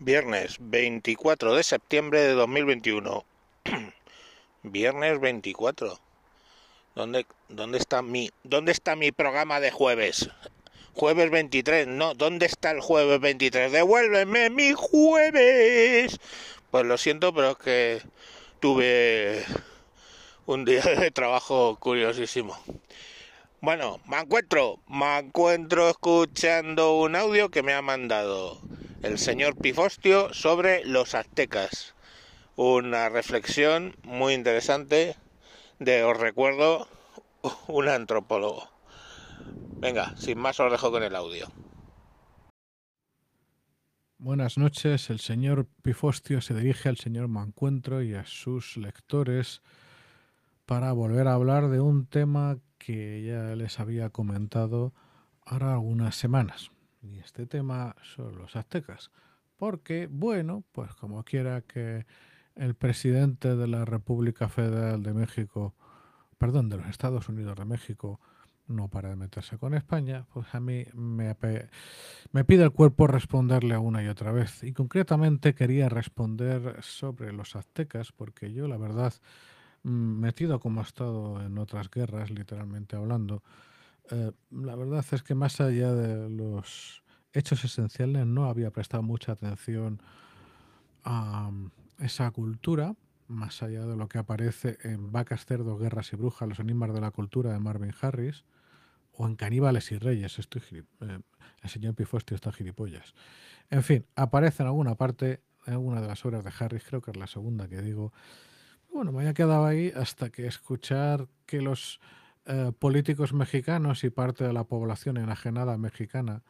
Viernes 24 de septiembre de 2021. Viernes 24. ¿Dónde, ¿Dónde está mi dónde está mi programa de jueves? Jueves 23. No, ¿dónde está el jueves 23? Devuélveme mi jueves. Pues lo siento, pero es que tuve un día de trabajo curiosísimo. Bueno, me encuentro, me encuentro escuchando un audio que me ha mandado el señor Pifostio sobre los aztecas. Una reflexión muy interesante de, os recuerdo, un antropólogo. Venga, sin más os dejo con el audio. Buenas noches, el señor Pifostio se dirige al señor Mancuentro y a sus lectores para volver a hablar de un tema que ya les había comentado ahora algunas semanas. Y este tema son los aztecas. Porque, bueno, pues como quiera que el presidente de la República Federal de México, perdón, de los Estados Unidos de México, no para de meterse con España, pues a mí me, me pide el cuerpo responderle una y otra vez. Y concretamente quería responder sobre los aztecas, porque yo la verdad, mm, metido como he estado en otras guerras, literalmente hablando, eh, la verdad es que más allá de los hechos esenciales no había prestado mucha atención a mm, esa cultura, más allá de lo que aparece en Vacas, Cerdos, Guerras y Brujas, los enigmas de la cultura de Marvin Harris, o en Caníbales y Reyes, estoy eh, el señor Pifostio está gilipollas. En fin, aparece en alguna parte, en alguna de las obras de Harris, creo que es la segunda que digo. Bueno, me había quedado ahí hasta que escuchar que los eh, políticos mexicanos y parte de la población enajenada mexicana,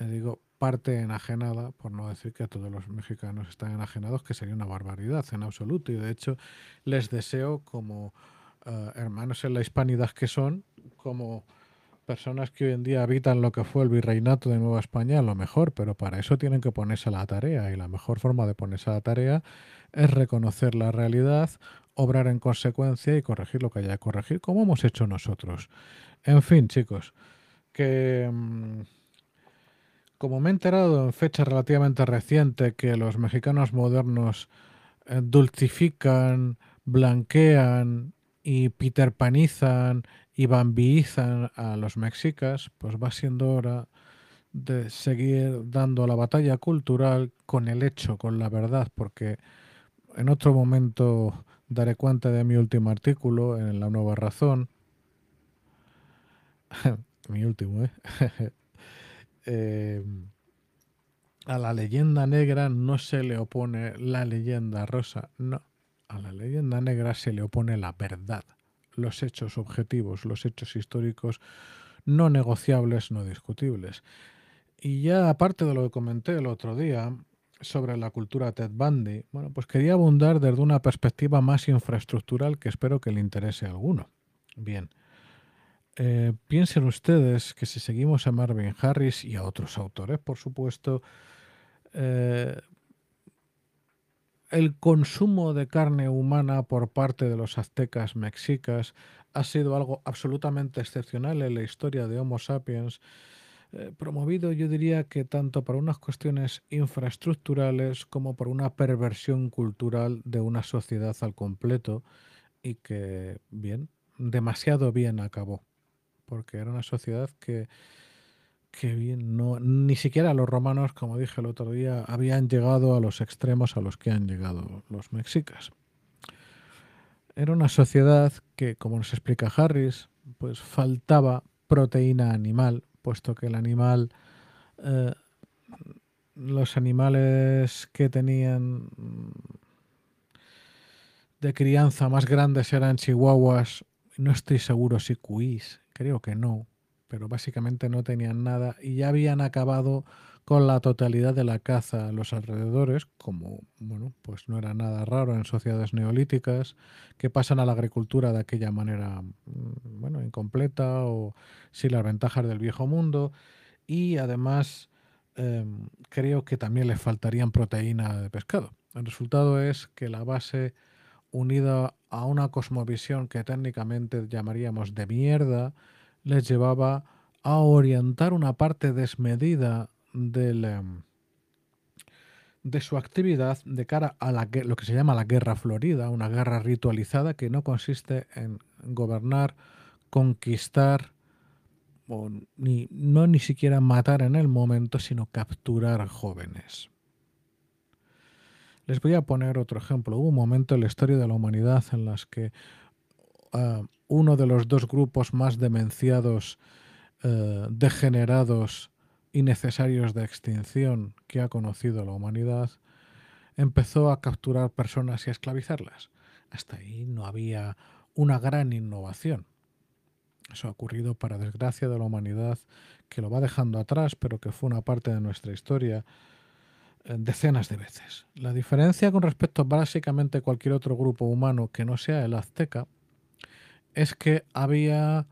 eh, digo parte enajenada, por no decir que todos los mexicanos están enajenados, que sería una barbaridad en absoluto. Y de hecho les deseo como eh, hermanos en la hispanidad que son, como personas que hoy en día habitan lo que fue el virreinato de Nueva España, lo mejor, pero para eso tienen que ponerse a la tarea y la mejor forma de ponerse a la tarea es reconocer la realidad, obrar en consecuencia y corregir lo que haya que corregir, como hemos hecho nosotros. En fin, chicos, que mm, como me he enterado en fecha relativamente reciente que los mexicanos modernos eh, dulcifican, blanquean y peterpanizan y bambiizan a los mexicas, pues va siendo hora de seguir dando la batalla cultural con el hecho, con la verdad, porque en otro momento daré cuenta de mi último artículo en La Nueva Razón. mi último, ¿eh? ¿eh? A la leyenda negra no se le opone la leyenda rosa, no. A la leyenda negra se le opone la verdad, los hechos objetivos, los hechos históricos no negociables, no discutibles. Y ya aparte de lo que comenté el otro día, sobre la cultura Ted Bundy, bueno, pues quería abundar desde una perspectiva más infraestructural que espero que le interese a alguno. Bien, eh, piensen ustedes que si seguimos a Marvin Harris y a otros autores, por supuesto, eh, el consumo de carne humana por parte de los aztecas mexicas ha sido algo absolutamente excepcional en la historia de Homo sapiens eh, promovido yo diría que tanto por unas cuestiones infraestructurales como por una perversión cultural de una sociedad al completo y que bien, demasiado bien acabó, porque era una sociedad que, que bien, no, ni siquiera los romanos, como dije el otro día, habían llegado a los extremos a los que han llegado los mexicas. Era una sociedad que, como nos explica Harris, pues faltaba proteína animal, puesto que el animal, eh, los animales que tenían de crianza más grandes eran chihuahuas, no estoy seguro si cuís, creo que no, pero básicamente no tenían nada y ya habían acabado con la totalidad de la caza a los alrededores, como bueno, pues no era nada raro en sociedades neolíticas que pasan a la agricultura de aquella manera mm, bueno, incompleta o sin las ventajas del viejo mundo y además em, creo que también les faltarían proteína de pescado. El resultado es que la base unida a una cosmovisión que técnicamente llamaríamos de mierda, les llevaba a orientar una parte desmedida em, de su actividad de cara a lo que se llama la guerra florida, una guerra ritualizada que no consiste en gobernar, conquistar, o ni, no ni siquiera matar en el momento, sino capturar jóvenes. Les voy a poner otro ejemplo. Hubo un momento en la historia de la humanidad en las que ah, uno de los dos grupos más demenciados, eh, degenerados y necesarios de extinción que ha conocido la humanidad, empezó a capturar personas y a esclavizarlas. Hasta ahí no había una gran innovación. Eso ha ocurrido para desgracia de la humanidad, que lo va dejando atrás, pero que fue una parte de nuestra historia eh, decenas de veces. La diferencia con respecto a básicamente cualquier otro grupo humano que no sea el azteca es que había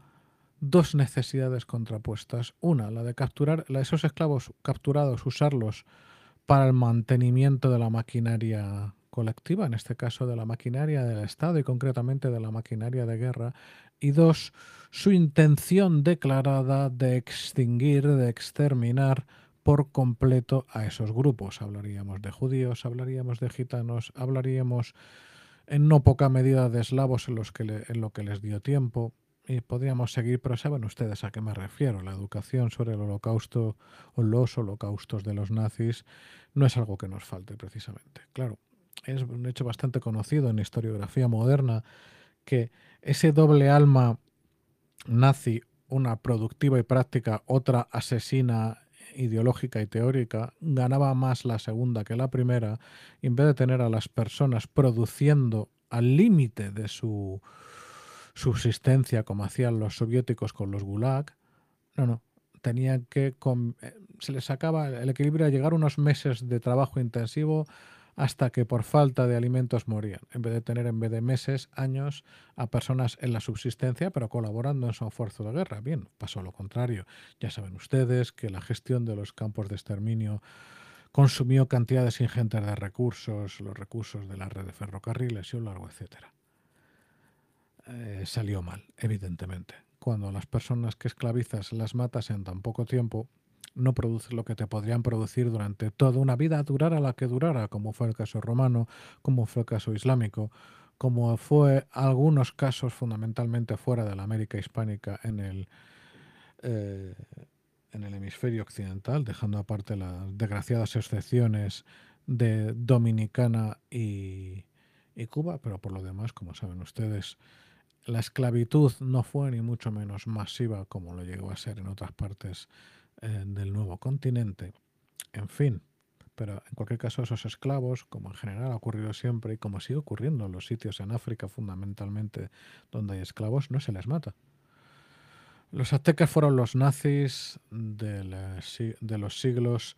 dos necesidades contrapuestas. Una, la de capturar a esos esclavos capturados, usarlos para el mantenimiento de la maquinaria colectiva, en este caso de la maquinaria del Estado y concretamente de la maquinaria de guerra, y dos, su intención declarada de extinguir, de exterminar por completo a esos grupos. Hablaríamos de judíos, hablaríamos de gitanos, hablaríamos en no poca medida de eslavos en, los que en lo que les dio tiempo. Y podríamos seguir, pero saben ustedes a qué me refiero. La educación sobre el holocausto o los holocaustos de los nazis no es algo que nos falte precisamente. Claro, es un hecho bastante conocido en historiografía moderna que ese doble alma nazi, una productiva y práctica, otra asesina ideológica y teórica, ganaba más la segunda que la primera, y en vez de tener a las personas produciendo al límite de su subsistencia como hacían los soviéticos con los gulag, no, no, tenían que... Eh, se les sacaba el equilibrio a llegar unos meses de trabajo intensivo hasta que por falta de alimentos morían, en vez de tener en vez de meses, años a personas en la subsistencia, pero colaborando en su esfuerzo de guerra. Bien, pasó lo contrario. Ya saben ustedes que la gestión de los campos de exterminio consumió cantidades ingentes de recursos, los recursos de la red de ferrocarriles y un largo etcétera. Eh, salió mal, evidentemente. Cuando las personas que esclavizas las matas en tan poco tiempo, no produce lo que te podrían producir durante toda una vida, durara la que durara, como fue el caso romano, como fue el caso islámico, como fue algunos casos fundamentalmente fuera de la América hispánica en el, eh, en el hemisferio occidental, dejando aparte las desgraciadas excepciones de Dominicana y, y Cuba, pero por lo demás, como saben ustedes, la esclavitud no fue ni mucho menos masiva como lo llegó a ser en otras partes eh, del nuevo continente. En fin, pero en cualquier caso esos esclavos, como en general ha ocurrido siempre y como sigue ocurriendo en los sitios en África fundamentalmente donde hay esclavos, no se les mata. Los aztecas fueron los nazis de, los siglos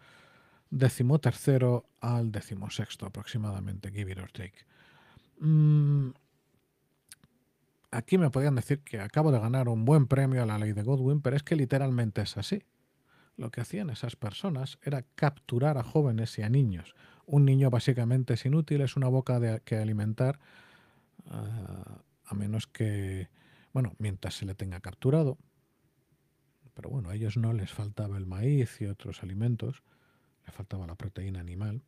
XIII al XVI aproximadamente, give it or take. Aquí me podrían decir que acabo de ganar un buen premio a la ley de Godwin, pero es que literalmente es así lo que hacían esas personas era capturar a jóvenes y a niños. Un niño básicamente es inútil, es una boca que alimentar, ah, a menos que, bueno, mientras se le tenga capturado. Pero bueno, a ellos no les faltaba el maíz y otros alimentos, les faltaba la proteína animal.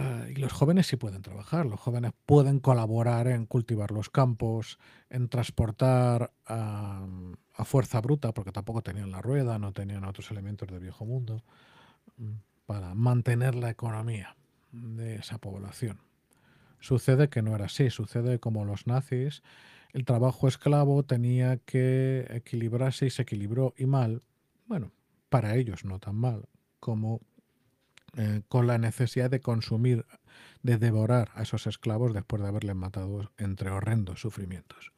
Ah, y los jóvenes sí pueden trabajar, los jóvenes pueden colaborar en cultivar los campos, en transportar a, fuerza bruta, porque tampoco tenían la rueda, no tenían otros elementos del viejo mundo, mm, para mantener la economía de esa población. Sucede que no era así, sucede como los nazis, el trabajo esclavo tenía que equilibrarse y se equilibró y mal, bueno, para ellos no tan mal, como eh, con la necesidad de consumir, de devorar a esos esclavos después de haberles matado entre horrendos sufrimientos.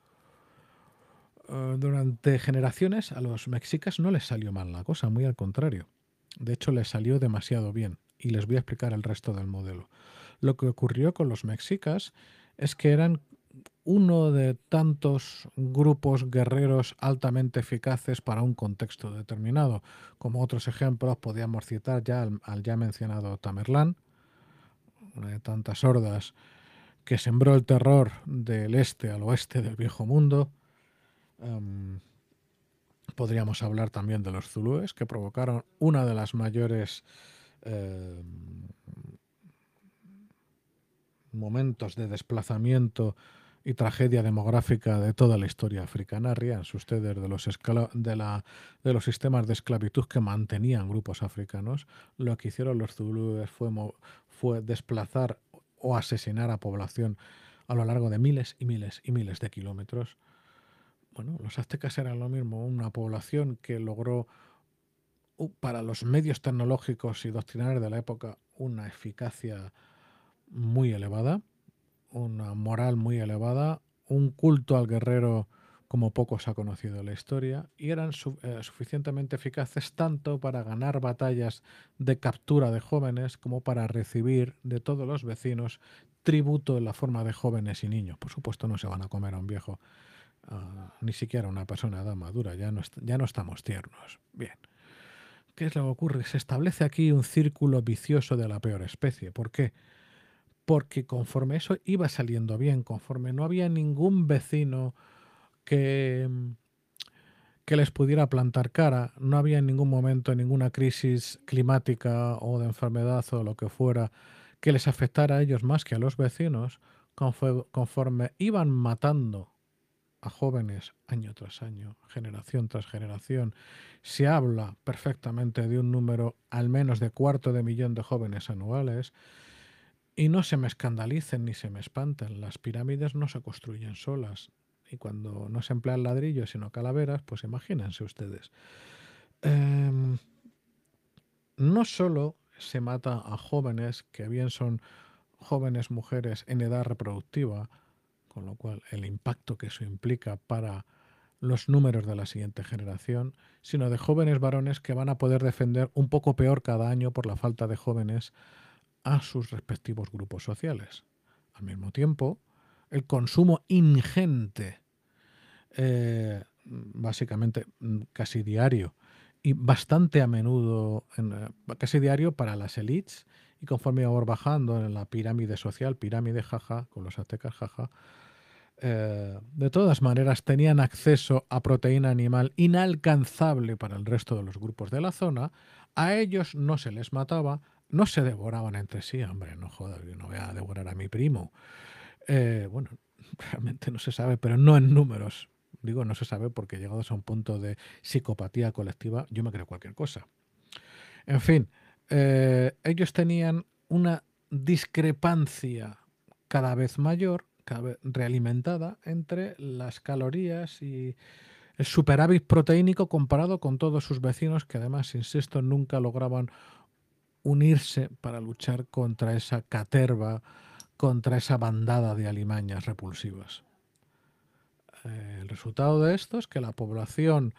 Eh, durante generaciones a los mexicas no les salió mal la cosa, muy al contrario. De hecho, les salió demasiado bien y les voy a explicar el resto del modelo. Lo que ocurrió con los mexicas es que eran uno de tantos grupos guerreros altamente eficaces para un contexto determinado. Como otros ejemplos podíamos citar ya al, ya mencionado Tamerlán, una de tantas hordas que sembró el terror del este al oeste del viejo mundo. Em, podríamos hablar también de los zulúes, que provocaron una de las mayores eh, momentos de desplazamiento y tragedia demográfica de toda la historia africana. Ríanse ustedes de los, de, la, de los sistemas de esclavitud que mantenían grupos africanos. Lo que hicieron los zulúes fue, fue desplazar o asesinar a población a lo largo de miles y miles y miles de kilómetros. Bueno, los aztecas eran lo mismo, una población que logró para los medios tecnológicos y doctrinarios de la época una eficacia muy elevada una moral muy elevada, un culto al guerrero como poco se ha conocido la historia, y eran eh, suficientemente eficaces tanto para ganar batallas de captura de jóvenes como para recibir de todos los vecinos tributo en la forma de jóvenes y niños. Por supuesto no se van a comer a un viejo, ah, ni siquiera a una persona edad madura, ya no, ya no estamos tiernos. Bien. ¿Qué es lo que ocurre? Se establece aquí un círculo vicioso de la peor especie. ¿Por qué? Porque conforme eso iba saliendo bien, conforme no había ningún vecino que, mm, que les pudiera plantar cara, no había en ningún momento ninguna crisis climática o de enfermedad o lo que fuera que les afectara a ellos más que a los vecinos, conforme iban matando a jóvenes año tras año, generación tras generación, se habla perfectamente de un número al menos de cuarto de millón de jóvenes anuales, y no se me escandalicen ni se me espanten, las pirámides no se construyen solas. Y cuando no se emplean ladrillos sino calaveras, pues imagínense ustedes. Em, no solo se mata a jóvenes, que bien son jóvenes mujeres en edad reproductiva, con lo cual el impacto que eso implica para los números de la siguiente generación, sino de jóvenes varones que van a poder defender un poco peor cada año por la falta de jóvenes a sus respectivos grupos sociales. Al mismo tiempo, el consumo ingente, eh, básicamente mm, casi diario, y bastante a menudo, eh, casi diario para las elites, y conforme iba bajando en la pirámide social, pirámide jaja, con los aztecas jaja, eh, de todas maneras tenían acceso a proteína animal inalcanzable para el resto de los grupos de la zona, a ellos no se les mataba, no se devoraban entre sí, hombre, no jodas, yo no voy a devorar a mi primo. Eh, bueno, realmente no se sabe, pero no en números. Digo, no se sabe porque llegados a un punto de psicopatía colectiva, yo me creo cualquier cosa. En fin, eh, ellos tenían una discrepancia cada vez mayor, cada vez realimentada, entre las calorías y el superávit proteínico comparado con todos sus vecinos que además, insisto, nunca lograban unirse para luchar contra esa caterva, contra esa bandada de alimañas repulsivas. Eh, el resultado de esto es que la población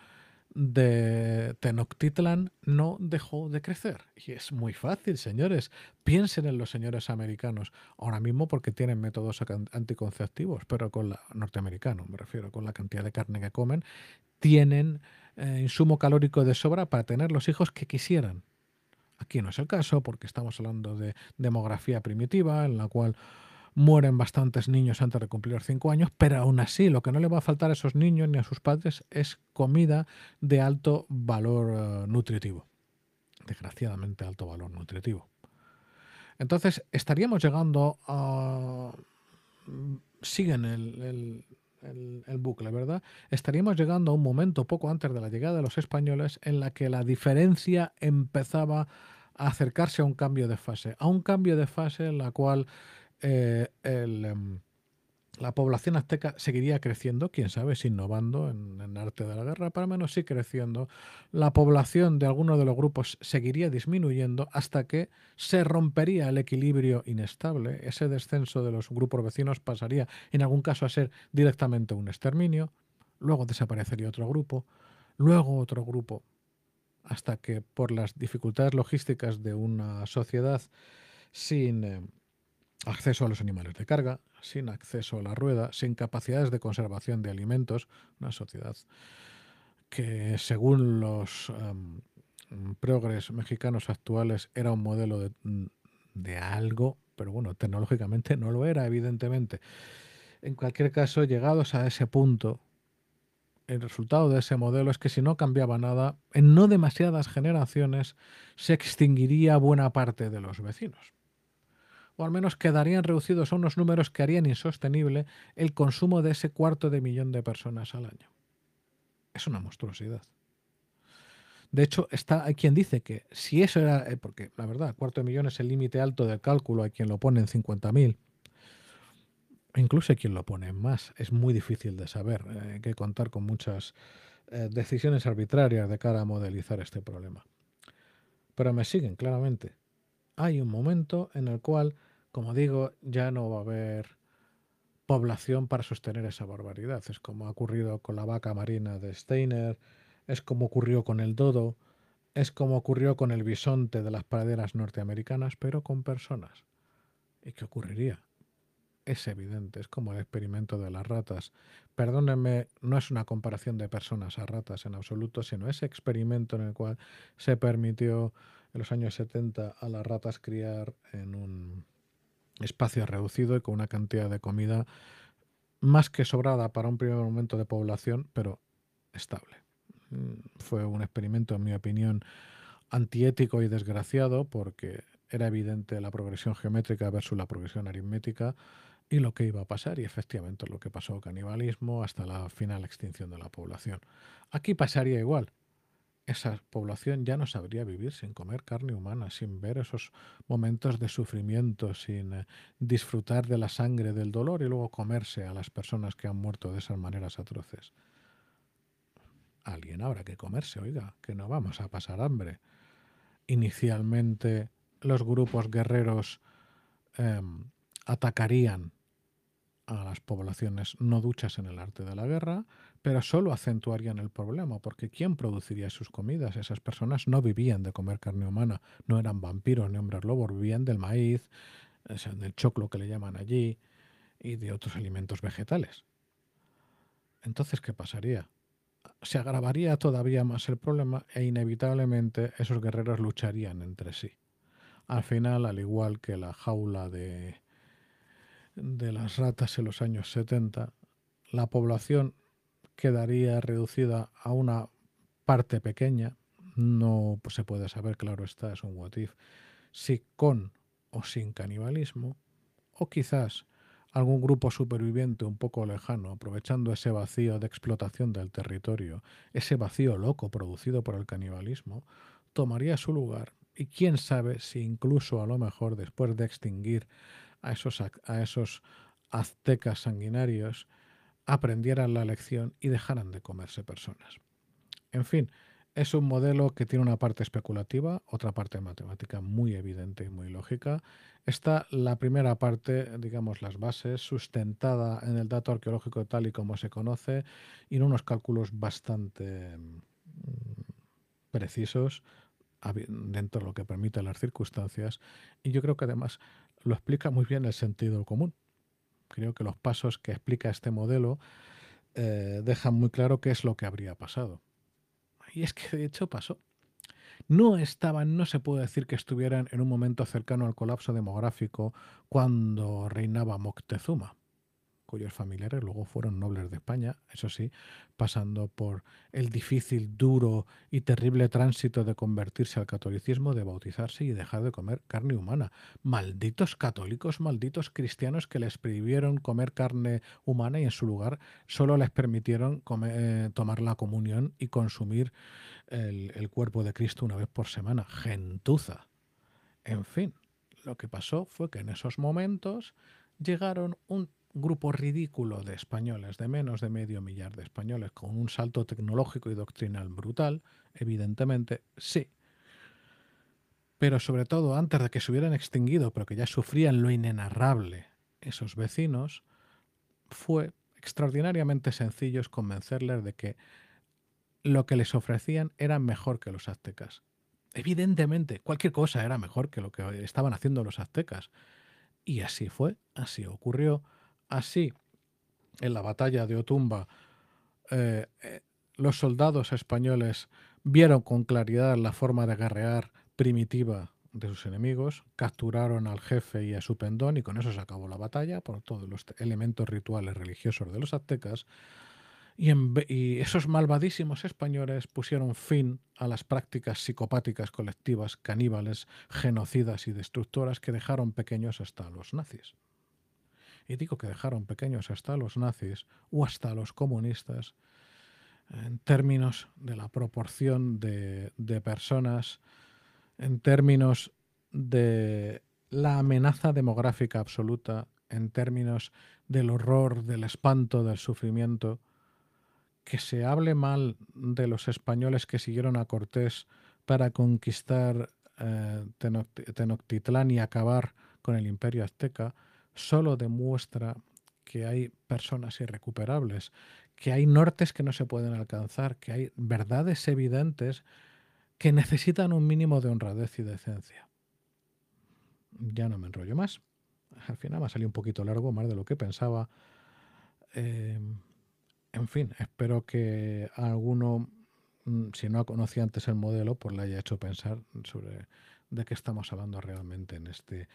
de Tenochtitlan no dejó de crecer. Y es muy fácil, señores. Piensen en los señores americanos, ahora mismo porque tienen métodos anticonceptivos, pero con la norteamericano, me refiero, con la cantidad de carne que comen, tienen eh, insumo calórico de sobra para tener los hijos que quisieran. Aquí no es el caso porque estamos hablando de demografía primitiva en la cual mueren bastantes niños antes de cumplir los cinco años, pero aún así lo que no le va a faltar a esos niños ni a sus padres es comida de alto valor eh, nutritivo. Desgraciadamente alto valor nutritivo. Entonces estaríamos llegando a... Siguen el, el, bucle, ¿verdad? Estaríamos llegando a un momento poco antes de la llegada de los españoles en la que la diferencia empezaba a acercarse a un cambio de fase, a un cambio de fase en la cual eh, em, la población azteca seguiría creciendo, quién sabe, si innovando en, arte de la guerra, para menos sí creciendo. La población de algunos de los grupos seguiría disminuyendo hasta que se rompería el equilibrio inestable. Ese descenso de los grupos vecinos pasaría en algún caso a ser directamente un exterminio, luego desaparecería otro grupo, luego otro grupo, hasta que por las dificultades logísticas de una sociedad sin... Eh, acceso a los animales de carga, sin acceso a la rueda, sin capacidades de conservación de alimentos, una sociedad que según los um, progres mexicanos actuales era un modelo de, de, algo, pero bueno, tecnológicamente no lo era, evidentemente. En cualquier caso, llegados a ese punto, el resultado de ese modelo es que si no cambiaba nada, en no demasiadas generaciones se extinguiría buena parte de los vecinos. O al menos quedarían reducidos a unos números que harían insostenible el consumo de ese cuarto de millón de personas al año. Es una monstruosidad. De hecho, está, hay quien dice que si eso era, eh, porque la verdad, cuarto de millón es el límite alto del cálculo, hay quien lo pone en 50.000, incluso quien lo pone más, es muy difícil de saber, eh, hay que contar con muchas eh, decisiones arbitrarias de cara a modelizar este problema. Pero me siguen, claramente. Hay un momento en el cual, como digo, ya no va a haber población para sostener esa barbaridad. Es como ha ocurrido con la vaca marina de Steiner, es como ocurrió con el dodo, es como ocurrió con el bisonte de las praderas norteamericanas, pero con personas. ¿Y qué ocurriría? Es evidente, es como el experimento de las ratas. Perdónenme, no es una comparación de personas a ratas en absoluto, sino ese experimento en el cual se permitió en los años 70 a las ratas criar en un espacio reducido y con una cantidad de comida más que sobrada para un primer momento de población, pero estable. Mm, fue un experimento, en mi opinión, antiético y desgraciado porque era evidente la progresión geométrica versus la progresión aritmética y lo que iba a pasar y efectivamente lo que pasó canibalismo hasta la final extinción de la población. Aquí pasaría igual. Esa población ya no sabría vivir sin comer carne humana, sin ver esos momentos de sufrimiento, sin eh, disfrutar de la sangre, del dolor y luego comerse a las personas que han muerto de esas maneras atroces alguien habrá que comerse, oiga, que no vamos a pasar hambre. Inicialmente los grupos guerreros em, atacarían a las poblaciones no duchas en el arte de la guerra, pero solo acentuarían el problema, porque ¿quién produciría sus comidas? Esas personas no vivían de comer carne humana, no eran vampiros ni hombres lobos, vivían del maíz, del choclo que le llaman allí, y de otros alimentos vegetales. Entonces, ¿qué pasaría? se agravaría todavía más el problema e inevitablemente esos guerreros lucharían entre sí. Al final, al igual que la jaula de, de las ratas en los años 70, la población quedaría reducida a una parte pequeña, no se puede saber, claro está, es un what if, si con o sin canibalismo, o quizás algún grupo superviviente un poco lejano, aprovechando ese vacío de explotación del territorio, ese vacío loco producido por el canibalismo, tomaría su lugar. Y quién sabe si incluso a lo mejor después de extinguir a esos, a esos aztecas sanguinarios, aprendieran la lección y dejaran de comerse personas. En fin, es un modelo que tiene una parte especulativa, otra parte matemática muy evidente y muy lógica. Está la primera parte, digamos, las bases, sustentada en el dato arqueológico tal y como se conoce y en unos cálculos bastante mm, precisos dentro de lo que permiten las circunstancias. Y yo creo que además lo explica muy bien el sentido común. Creo que los pasos que explica este modelo eh, dejan muy claro qué es lo que habría pasado y es que de hecho pasó. No estaban, no se puede decir que estuvieran en un momento cercano al colapso demográfico cuando reinaba Moctezuma cuyos familiares luego fueron nobles de España, eso sí, pasando por el difícil, duro y terrible tránsito de convertirse al catolicismo, de bautizarse y dejar de comer carne humana. Malditos católicos, malditos cristianos que les prohibieron comer carne humana y en su lugar solo les permitieron eh, tomar la comunión y consumir el, el cuerpo de Cristo una vez por semana. Gentuza. En fin, lo que pasó fue que en esos momentos llegaron un grupo ridículo de españoles, de menos de medio millar de españoles, con un salto tecnológico y doctrinal brutal, evidentemente, sí. Pero sobre todo, antes de que se hubieran extinguido, pero que ya sufrían lo inenarrable esos vecinos, fue extraordinariamente sencillo convencerles de que lo que les ofrecían era mejor que los aztecas. Evidentemente, cualquier cosa era mejor que lo que estaban haciendo los aztecas. Y así fue, así ocurrió. Así, en la batalla de Otumba, eh, eh, los soldados españoles vieron con claridad la forma de guerrear primitiva de sus enemigos, capturaron al jefe y a su pendón y con eso se acabó la batalla por todos los elementos rituales religiosos de los aztecas y, esos malvadísimos españoles pusieron fin a las prácticas psicopáticas colectivas, caníbales, genocidas y destructoras que dejaron pequeños hasta los nazis. Y digo que dejaron pequeños hasta los nazis o hasta los comunistas en términos de la proporción de, personas, en términos de la amenaza demográfica absoluta, en términos del horror, del espanto, del sufrimiento, que se hable mal de los españoles que siguieron a Cortés para conquistar eh, Tenochtitlán y acabar con el imperio azteca, solo demuestra que hay personas irrecuperables, que hay nortes que no se pueden alcanzar, que hay verdades evidentes que necesitan un mínimo de honradez y decencia. Ya no me enrollo más. Al final me ha salido un poquito largo, más de lo que pensaba. Eh, en fin, espero que alguno, mm, si no conocía antes el modelo, pues le haya hecho pensar sobre de qué estamos hablando realmente en este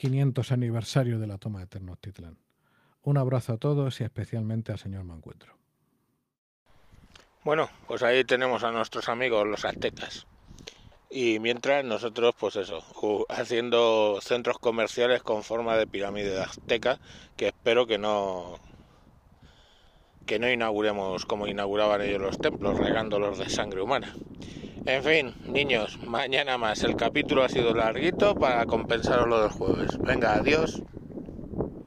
500 aniversario de la toma de Tenochtitlán. Un abrazo a todos y especialmente al señor Mancuentro. Bueno, pues ahí tenemos a nuestros amigos los aztecas. Y mientras nosotros, pues eso, haciendo centros comerciales con forma de pirámide azteca, que espero que no, que no inauguremos como inauguraban ellos los templos, regándolos de sangre humana. En fin, niños, mañana más. El capítulo ha sido larguito para compensaros lo del jueves. Venga, adiós.